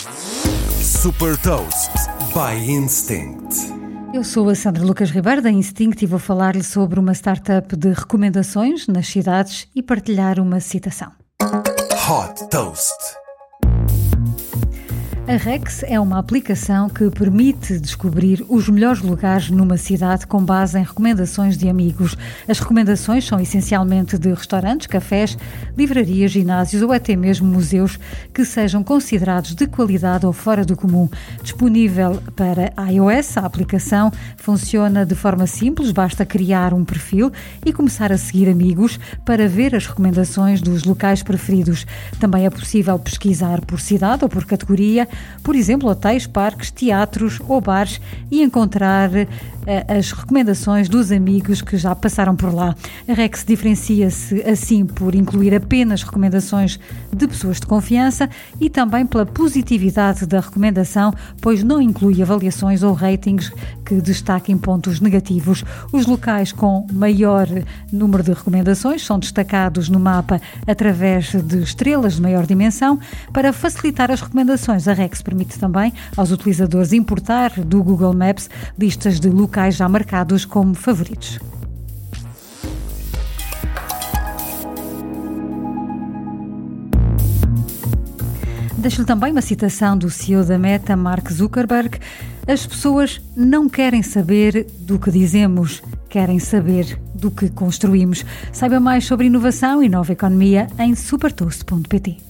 Super Toast by Instinct. Eu sou a Sandra Lucas Ribeiro da Instinct e vou falar-lhe sobre uma startup de recomendações nas cidades e partilhar uma citação. Hot Toast. A Rex é uma aplicação que permite descobrir os melhores lugares numa cidade com base em recomendações de amigos. As recomendações são essencialmente de restaurantes, cafés, livrarias, ginásios ou até mesmo museus que sejam considerados de qualidade ou fora do comum. Disponível para iOS, a aplicação funciona de forma simples, basta criar um perfil e começar a seguir amigos para ver as recomendações dos locais preferidos. Também é possível pesquisar por cidade ou por categoria por exemplo, hotéis, parques, teatros ou bares e encontrar uh, as recomendações dos amigos que já passaram por lá. A Rex diferencia-se assim por incluir apenas recomendações de pessoas de confiança e também pela positividade da recomendação, pois não inclui avaliações ou ratings que destaquem pontos negativos. Os locais com maior número de recomendações são destacados no mapa através de estrelas de maior dimensão para facilitar as recomendações. A Rex Flex permite também aos utilizadores importar do Google Maps listas de locais já marcados como favoritos. Deixo-lhe também uma citação do CEO da Meta, Mark Zuckerberg. As pessoas não querem saber do que dizemos, querem saber do que construímos. Saiba mais sobre inovação e nova economia em supertoast.pt.